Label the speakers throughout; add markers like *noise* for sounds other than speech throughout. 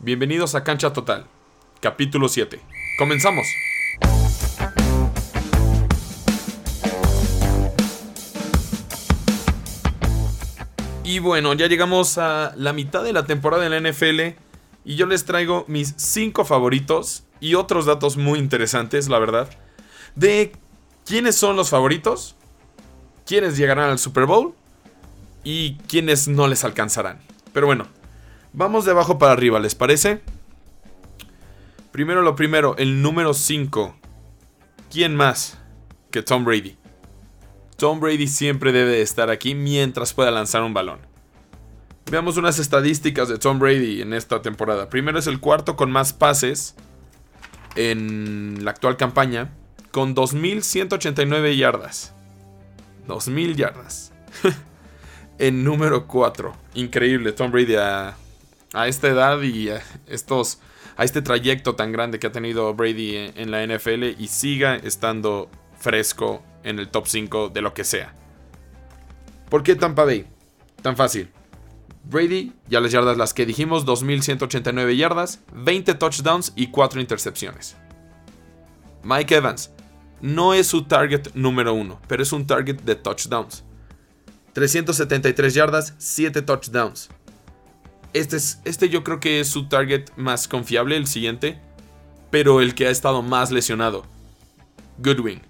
Speaker 1: Bienvenidos a Cancha Total, capítulo 7. Comenzamos. Y bueno, ya llegamos a la mitad de la temporada en la NFL y yo les traigo mis 5 favoritos y otros datos muy interesantes, la verdad, de quiénes son los favoritos, quiénes llegarán al Super Bowl y quiénes no les alcanzarán. Pero bueno, vamos de abajo para arriba, ¿les parece? Primero lo primero, el número 5. ¿Quién más que Tom Brady? Tom Brady siempre debe estar aquí mientras pueda lanzar un balón. Veamos unas estadísticas de Tom Brady en esta temporada. Primero es el cuarto con más pases en la actual campaña, con 2.189 yardas. 2.000 yardas. *laughs* en número 4. Increíble, Tom Brady a, esta edad y a, estos, a este trayecto tan grande que ha tenido Brady en, la NFL y siga estando fresco en el top 5 de lo que sea. ¿Por qué Tampa Bay? Tan fácil. Brady, ya las yardas las que dijimos, 2.189 yardas, 20 touchdowns y 4 intercepciones. Mike Evans, no es su target número 1, pero es un target de touchdowns. 373 yardas, 7 touchdowns. Este, es, este yo creo que es su target más confiable, el siguiente, pero el que ha estado más lesionado. Goodwin.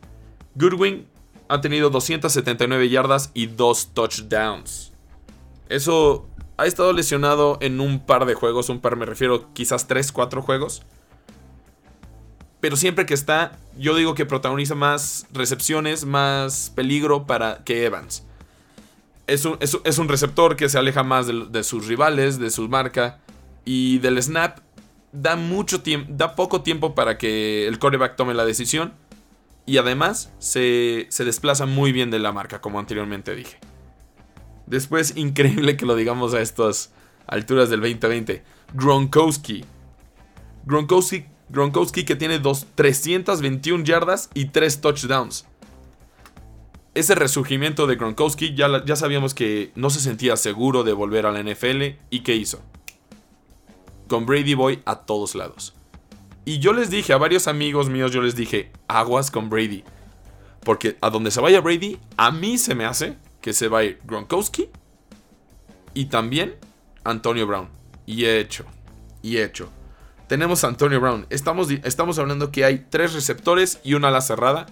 Speaker 1: Goodwin ha tenido 279 yardas y 2 touchdowns. Eso ha estado lesionado en un par de juegos, un par me refiero quizás 3, 4 juegos. Pero siempre que está, yo digo que protagoniza más recepciones, más peligro para que Evans es un, receptor que se aleja más de, sus rivales, de su marca. Y del snap da mucho da poco tiempo para que el coreback tome la decisión. Y además se, se desplaza muy bien de la marca, como anteriormente dije. Después, *laughs* increíble que lo digamos a estas alturas del 2020. Gronkowski. Gronkowski, Gronkowski que tiene dos, 321 yardas y 3 touchdowns ese resurgimiento de Gronkowski ya, ya sabíamos que no se sentía seguro de volver a la NFL y ¿qué hizo? Con Brady Boy a todos lados. Y yo les dije a varios amigos míos, yo les dije, aguas con Brady. Porque a donde se vaya Brady, a mí se me hace que se va a ir Gronkowski y también Antonio Brown. Y he hecho, y he hecho. Tenemos a Antonio Brown. Estamos, estamos hablando que hay tres receptores y una ala cerrada.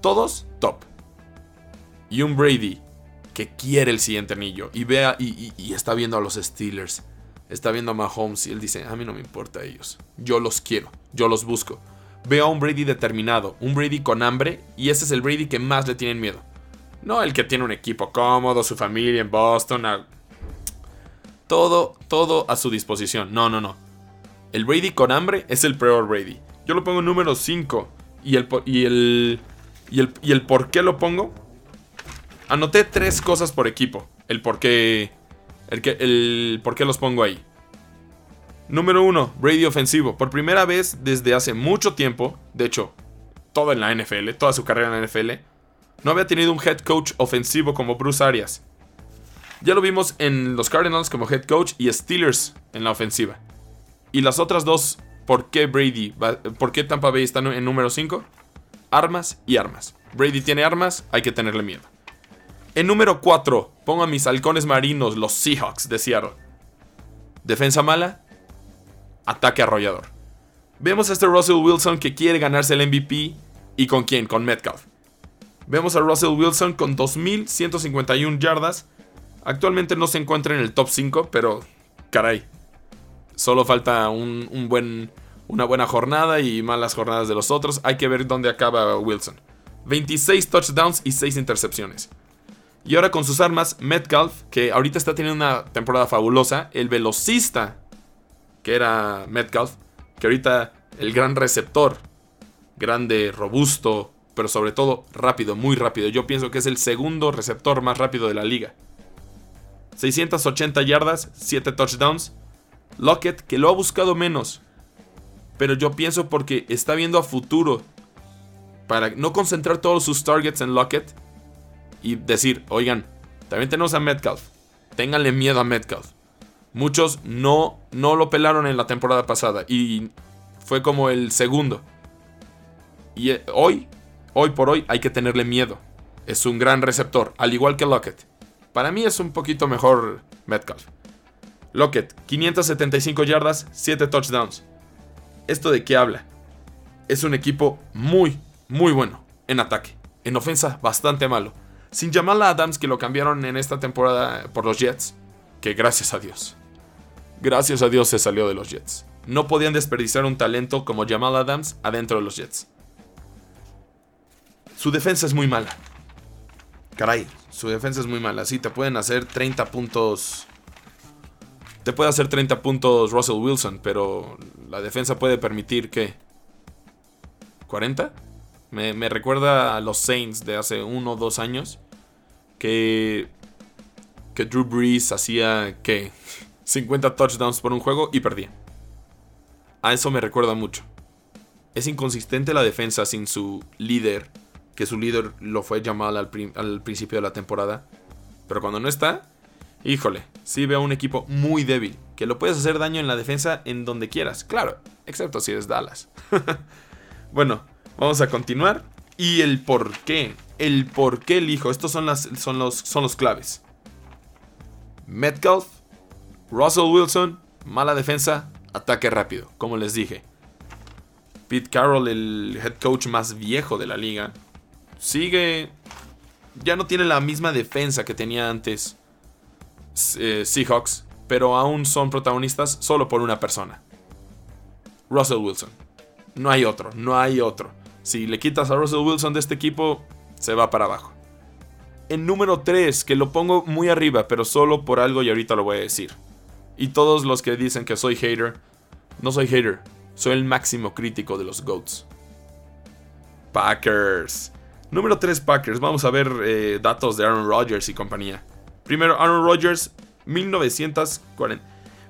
Speaker 1: Todos top y un Brady que quiere el siguiente anillo y vea y, está viendo a los Steelers, está viendo a Mahomes y él dice, a mí no me importa a ellos, yo los quiero, yo los busco. Veo a un Brady determinado, un Brady con hambre y ese es el Brady que más le tienen miedo. No el que tiene un equipo cómodo, su familia en Boston, todo, todo a su disposición. No, no, no. El Brady con hambre es el peor Brady. Yo lo pongo número 5 y el, y el, y el, y el por qué lo pongo Anoté tres cosas por equipo. El por qué. El, por qué los pongo ahí. Número uno, Brady ofensivo. Por primera vez desde hace mucho tiempo, de hecho, todo en la NFL, toda su carrera en la NFL, no había tenido un head coach ofensivo como Bruce Arias. Ya lo vimos en los Cardinals como head coach y Steelers en la ofensiva. Y las otras dos, ¿por qué Brady? ¿Por qué Tampa Bay está en número 5? Armas y armas. Brady tiene armas, hay que tenerle miedo. En número 4, pongo a mis halcones marinos, los Seahawks de Seattle. Defensa mala, ataque arrollador. Vemos a este Russell Wilson que quiere ganarse el MVP. ¿Y con quién? Con Metcalf. Vemos a Russell Wilson con 2.151 yardas. Actualmente no se encuentra en el top 5, pero caray. Solo falta un, buen, una buena jornada y malas jornadas de los otros. Hay que ver dónde acaba Wilson. 26 touchdowns y 6 intercepciones. Y ahora con sus armas, Metcalf, que ahorita está teniendo una temporada fabulosa, el velocista, que era Metcalf, que ahorita el gran receptor, grande, robusto, pero sobre todo rápido, muy rápido. Yo pienso que es el segundo receptor más rápido de la liga. 680 yardas, 7 touchdowns. Lockett, que lo ha buscado menos. Pero yo pienso porque está viendo a futuro. Para no concentrar todos sus targets en Lockett y decir, oigan, también tenemos a Metcalf. Ténganle miedo a Metcalf. Muchos no, no lo pelaron en la temporada pasada y fue como el segundo. Y eh, hoy, hoy por hoy, hay que tenerle miedo. Es un gran receptor, al igual que Lockett. Para mí es un poquito mejor Metcalf. Lockett, 575 yardas, 7 touchdowns. ¿Esto de qué habla? Es un equipo muy, muy bueno en ataque. En ofensa, bastante malo. Sin Jamal Adams, que lo cambiaron en esta temporada por los Jets. Que gracias a Dios. Gracias a Dios se salió de los Jets. No podían desperdiciar un talento como Jamal Adams adentro de los Jets. Su defensa es muy mala. Caray, su defensa es muy mala. Sí, te pueden hacer 30 puntos. Te puede hacer 30 puntos Russell Wilson, pero la defensa puede permitir que... ¿40? Me, me recuerda a los Saints de hace uno o dos años. Que... Que Drew Brees hacía que *laughs* 50 touchdowns por un juego y perdía. A eso me recuerda mucho. Es inconsistente la defensa sin su líder, que su líder lo fue llamado al, al, principio de la temporada. Pero cuando no está, híjole, sí veo un equipo muy débil, que lo puedes hacer daño en la defensa en donde quieras, claro, excepto si eres Dallas. *laughs* bueno, vamos a continuar. Y el por qué, el por qué elijo, estos son, las, son, los, son los claves. Metcalf Russell Wilson, mala defensa, ataque rápido, como les dije. Pete Carroll, el head coach más viejo de la liga, sigue... Ya no tiene la misma defensa que tenía antes eh, Seahawks, pero aún son protagonistas solo por una persona. Russell Wilson. No hay otro, no hay otro. Si le quitas a Russell Wilson de este equipo, se va para abajo. En número 3, que lo pongo muy arriba, pero solo por algo y ahorita lo voy a decir. Y todos los que dicen que soy hater, no soy hater, soy el máximo crítico de los GOATs. Packers. Número 3 Packers. Vamos a ver eh, datos de Aaron Rodgers y compañía. Primero, Aaron Rodgers, 1940,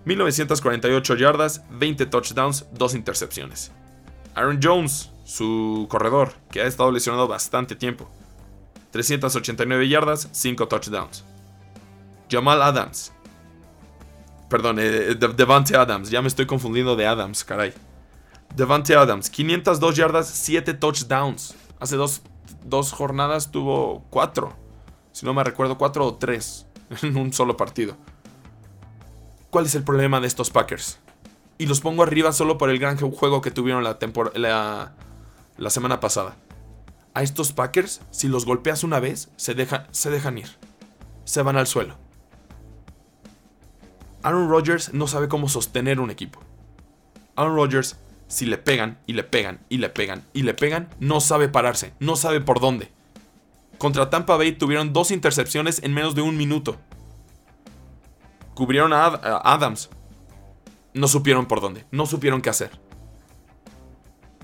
Speaker 1: 1948 yardas, 20 touchdowns, 2 intercepciones. Aaron Jones, su corredor, que ha estado lesionado bastante tiempo. 389 yardas, 5 touchdowns. Jamal Adams, Perdón, eh, Devante Adams. Ya me estoy confundiendo de Adams, caray. Devante Adams, 502 yardas, 7 touchdowns. Hace dos, dos jornadas tuvo 4. Si no me recuerdo, 4 o 3 *laughs* en un solo partido. ¿Cuál es el problema de estos Packers? Y los pongo arriba solo por el gran juego que tuvieron la, la, la semana pasada. A estos Packers, si los golpeas una vez, se, se dejan ir. Se van al suelo. Aaron Rodgers no sabe cómo sostener un equipo. Aaron Rodgers, si le pegan y le pegan y le pegan y le pegan, no sabe pararse, no sabe por dónde. Contra Tampa Bay tuvieron dos intercepciones en menos de un minuto. Cubrieron a, Adams. No supieron por dónde, no supieron qué hacer.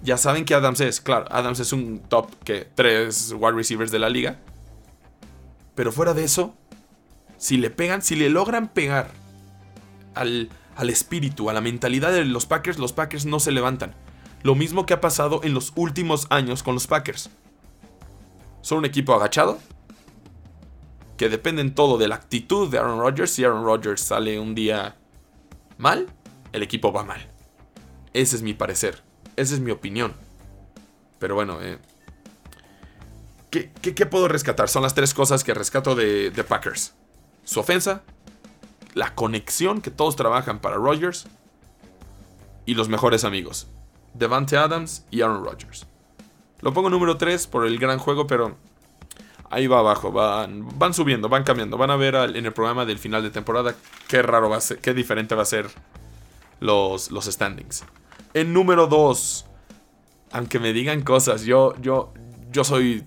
Speaker 1: Ya saben que Adams es, claro, Adams es un top que tres wide receivers de la liga. Pero fuera de eso, si le pegan, si le logran pegar al, espíritu, a la mentalidad de los Packers, los Packers no se levantan. Lo mismo que ha pasado en los últimos años con los Packers. Son un equipo agachado, que dependen todo de la actitud de Aaron Rodgers. Si Aaron Rodgers sale un día mal, el equipo va mal. Ese es mi parecer, esa es mi opinión. Pero bueno, eh, ¿qué, puedo rescatar? Son las tres cosas que rescato de, de Packers. Su ofensa, la conexión que todos trabajan para Rodgers y los mejores amigos, Devante Adams y Aaron Rodgers. Lo pongo número 3 por el gran juego, pero ahí va abajo, van, van subiendo, van cambiando. Van a ver en el programa del final de temporada qué raro va a ser, qué diferente va a ser los, los standings. En número 2, aunque me digan cosas, yo, yo, yo soy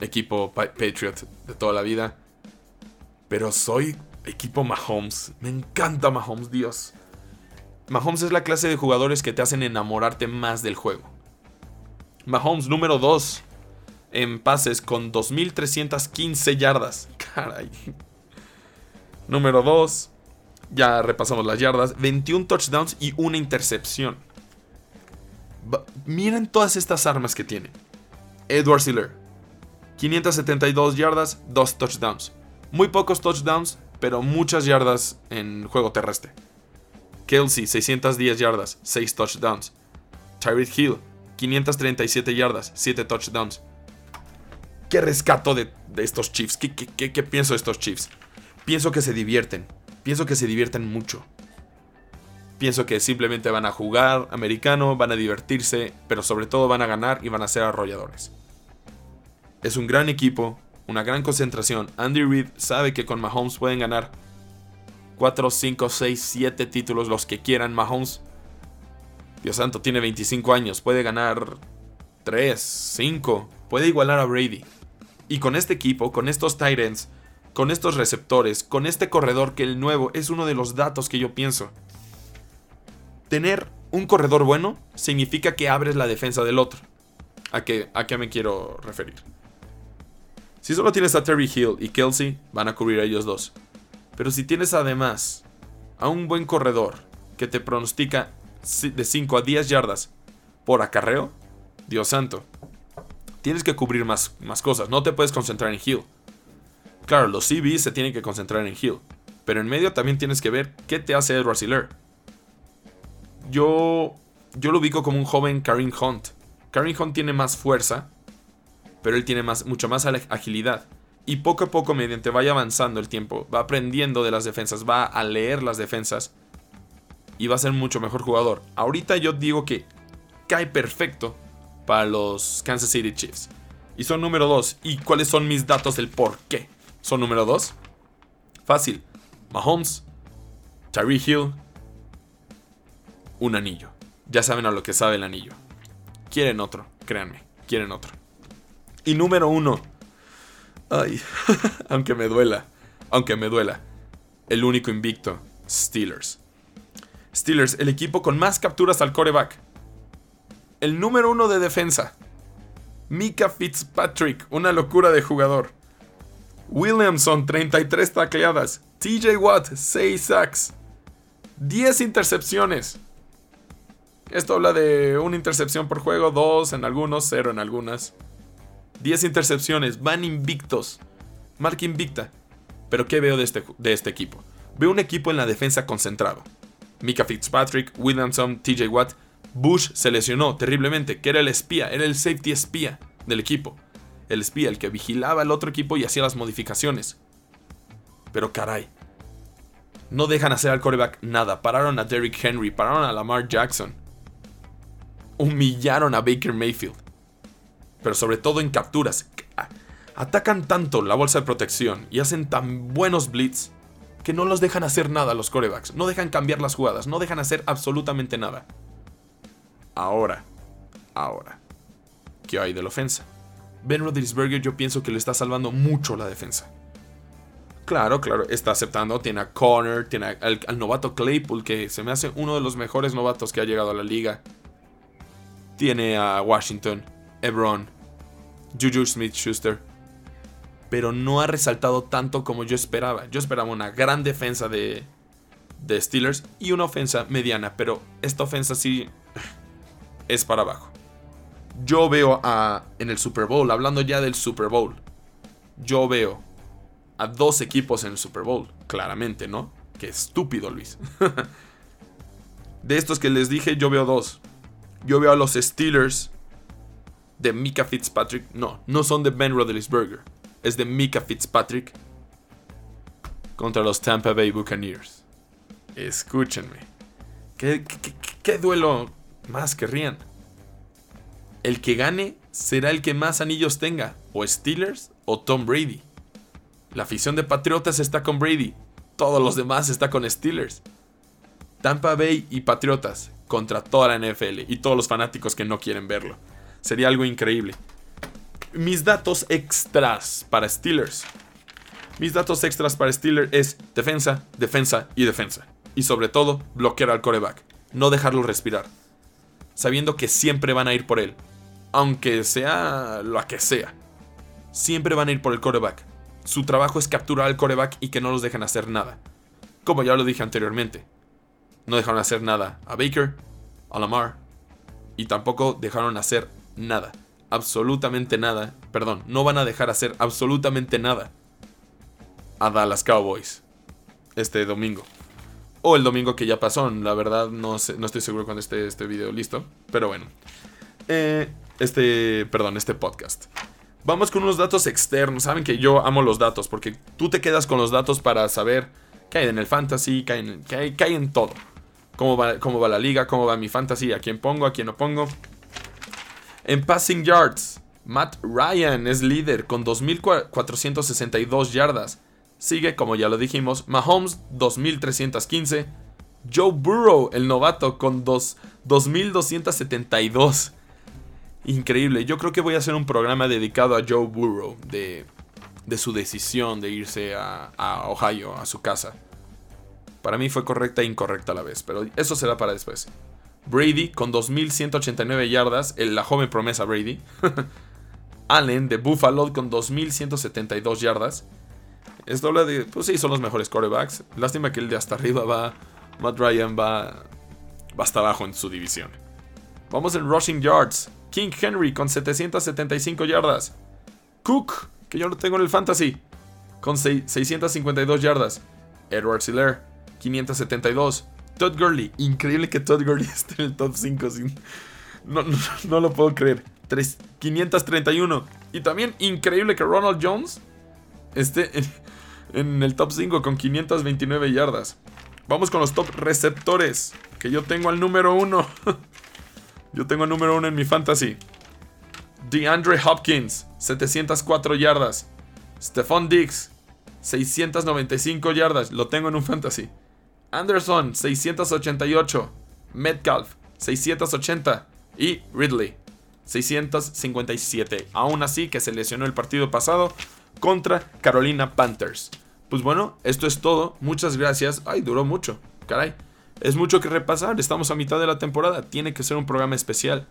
Speaker 1: equipo Patriot de toda la vida, pero soy equipo Mahomes. Me encanta Mahomes, Dios. Mahomes es la clase de jugadores que te hacen enamorarte más del juego. Mahomes número 2 en pases con 2.315 yardas. *laughs* Caray. Número 2. Ya repasamos las yardas. 21 touchdowns y una intercepción. Miren todas estas armas que tiene. Edward Siller. 572 yardas, 2 touchdowns. Muy pocos touchdowns, pero muchas yardas en juego terrestre. Kelsey, 610 yardas, 6 touchdowns. Tyreek Hill, 537 yardas, 7 touchdowns. ¿Qué rescato de, estos Chiefs? ¿Qué, qué pienso de estos Chiefs? Pienso que se divierten. Pienso que se divierten mucho. Pienso que simplemente van a jugar americano, van a divertirse, pero sobre todo van a ganar y van a ser arrolladores. Es un gran equipo, una gran concentración. Andy Reid sabe que con Mahomes pueden ganar 4, 5, 6, 7 títulos, los que quieran. Mahomes, Dios santo, tiene 25 años, puede ganar 3, 5, puede igualar a Brady. Y con este equipo, con estos Titans, con estos receptores, con este corredor que el nuevo es uno de los datos que yo pienso. Tener un corredor bueno significa que abres la defensa del otro. ¿A qué, a qué me quiero referir? Si solo tienes a Terry Hill y Kelsey, van a cubrir a ellos dos. Pero si tienes además a un buen corredor que te pronostica de 5 a 10 yardas por acarreo, Dios santo, tienes que cubrir más, más cosas. No te puedes concentrar en Hill. Claro, los CBs se tienen que concentrar en Hill. Pero en medio también tienes que ver qué te hace Edward Siller. Yo, yo lo ubico como un joven Karim Hunt. Karim Hunt tiene más fuerza, pero él tiene más, mucho más agilidad. Y poco a poco, mediante vaya avanzando el tiempo, va aprendiendo de las defensas, va a leer las defensas y va a ser mucho mejor jugador. Ahorita yo digo que cae perfecto para los Kansas City Chiefs. Y son número 2. ¿Y cuáles son mis datos del por qué? Son número 2. Fácil. Mahomes, Tyree Hill, un anillo. Ya saben a lo que sabe el anillo. Quieren otro, créanme, quieren otro. Y número 1. Ay, *laughs* aunque me duela, aunque me duela. El único invicto, Steelers. Steelers, el equipo con más capturas al coreback. El número uno de defensa. Mika Fitzpatrick, una locura de jugador. Williamson, 33 tacleadas. TJ Watt, 6 sacks. 10 intercepciones. Esto habla de una intercepción por juego, 2 en algunos, 0 en algunas. 10 intercepciones, van invictos. Marca invicta. Pero ¿qué veo de este, de este equipo? Veo un equipo en la defensa concentrado. Mika Fitzpatrick, Williamson, TJ Watt. Bush se lesionó terriblemente, que era el espía, era el safety espía del equipo el espía, el que vigilaba al otro equipo y hacía las modificaciones. Pero caray, no dejan hacer al coreback nada. Pararon a Derrick Henry, pararon a Lamar Jackson. Humillaron a Baker Mayfield. Pero sobre todo en capturas. Atacan tanto la bolsa de protección y hacen tan buenos blitz que no los dejan hacer nada los corebacks. No dejan cambiar las jugadas, no dejan hacer absolutamente nada. Ahora, ahora, ¿qué hay de la ofensa? Ben Roethlisberger yo pienso que le está salvando mucho la defensa. Claro, claro, está aceptando. Tiene a Connor, tiene al, novato Claypool, que se me hace uno de los mejores novatos que ha llegado a la liga. Tiene a Washington, Ebron, Juju Smith Schuster. Pero no ha resaltado tanto como yo esperaba. Yo esperaba una gran defensa de, de Steelers y una ofensa mediana, pero esta ofensa sí es para abajo yo veo a, en el Super Bowl, hablando ya del Super Bowl, yo veo a dos equipos en el Super Bowl, claramente, ¿no? Qué estúpido, Luis. *laughs* de estos que les dije, yo veo dos. Yo veo a los Steelers de Mika Fitzpatrick. No, no son de Ben Roethlisberger. Es de Mika Fitzpatrick contra los Tampa Bay Buccaneers. Escúchenme. ¿Qué, duelo más querrían? el que gane será el que más anillos tenga, o Steelers o Tom Brady. La afición de Patriotas está con Brady, todos los demás está con Steelers. Tampa Bay y Patriotas contra toda la NFL y todos los fanáticos que no quieren verlo. Sería algo increíble. Mis datos extras para Steelers. Mis datos extras para Steelers es defensa, defensa y defensa. Y sobre todo, bloquear al coreback. No dejarlo respirar. Sabiendo que siempre van a ir por él aunque sea lo que sea. Siempre van a ir por el coreback. Su trabajo es capturar al coreback y que no los dejen hacer nada. Como ya lo dije anteriormente. No dejaron hacer nada a Baker, a Lamar, y tampoco dejaron hacer nada. Absolutamente nada. Perdón, no van a dejar hacer absolutamente nada a Dallas Cowboys. este domingo. O el domingo que ya pasó. La verdad, no, no estoy seguro cuando esté este video listo. Pero bueno. Eh, este, perdón, este podcast. Vamos con unos datos externos. Saben que yo amo los datos porque tú te quedas con los datos para saber qué hay en el fantasy, qué hay, hay, en todo. Cómo va, cómo va la liga, cómo va mi fantasy, a quién pongo, a quién no pongo. En passing yards, Matt Ryan es líder con 2.462 yardas. Sigue, como ya lo dijimos, Mahomes 2.315. Joe Burrow, el novato, con 2.272. Increíble. Yo creo que voy a hacer un programa dedicado a Joe Burrow, de, de su decisión de irse a, a, Ohio, a su casa. Para mí fue correcta e incorrecta a la vez, pero eso será para después. Brady con 2.189 yardas, la joven promesa Brady. *laughs* Allen de Buffalo con 2.172 yardas. Esto habla de, pues sí, son los mejores quarterbacks. Lástima que el de hasta arriba va, Matt Ryan va, va hasta abajo en su división. Vamos en rushing yards. King Henry con 775 yardas. Cook, que yo lo tengo en el fantasy, con 652 yardas. Edward Siller, 572. Todd Gurley, increíble que Todd Gurley *laughs* esté en el top 5. No, no, lo puedo creer. 531. Y también increíble que Ronald Jones esté en, el top 5 con 529 yardas. Vamos con los top receptores. Que yo tengo al número 1. *laughs* Yo tengo el número uno en mi fantasy. DeAndre Hopkins, 704 yardas. Stephon Diggs, 695 yardas. Lo tengo en un fantasy. Anderson, 688. Metcalf, 680. Y Ridley, 657. Aún así que se lesionó el partido pasado contra Carolina Panthers. Pues bueno, esto es todo. Muchas gracias. Ay, duró mucho. Caray. Es mucho que repasar, estamos a mitad de la temporada, tiene que ser un programa especial.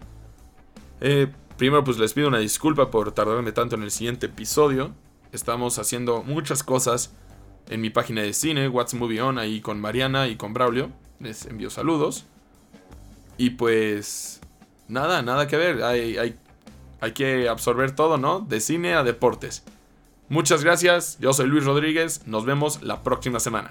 Speaker 1: Eh, primero pues les pido una disculpa por tardarme tanto en el siguiente episodio. Estamos haciendo muchas cosas en mi página de cine, What's Movie On, ahí con Mariana y con Braulio. Les envío saludos. Y pues nada, nada que ver, hay, hay, hay que absorber todo, ¿no? De cine a deportes. Muchas gracias, yo soy Luis Rodríguez, nos vemos la próxima semana.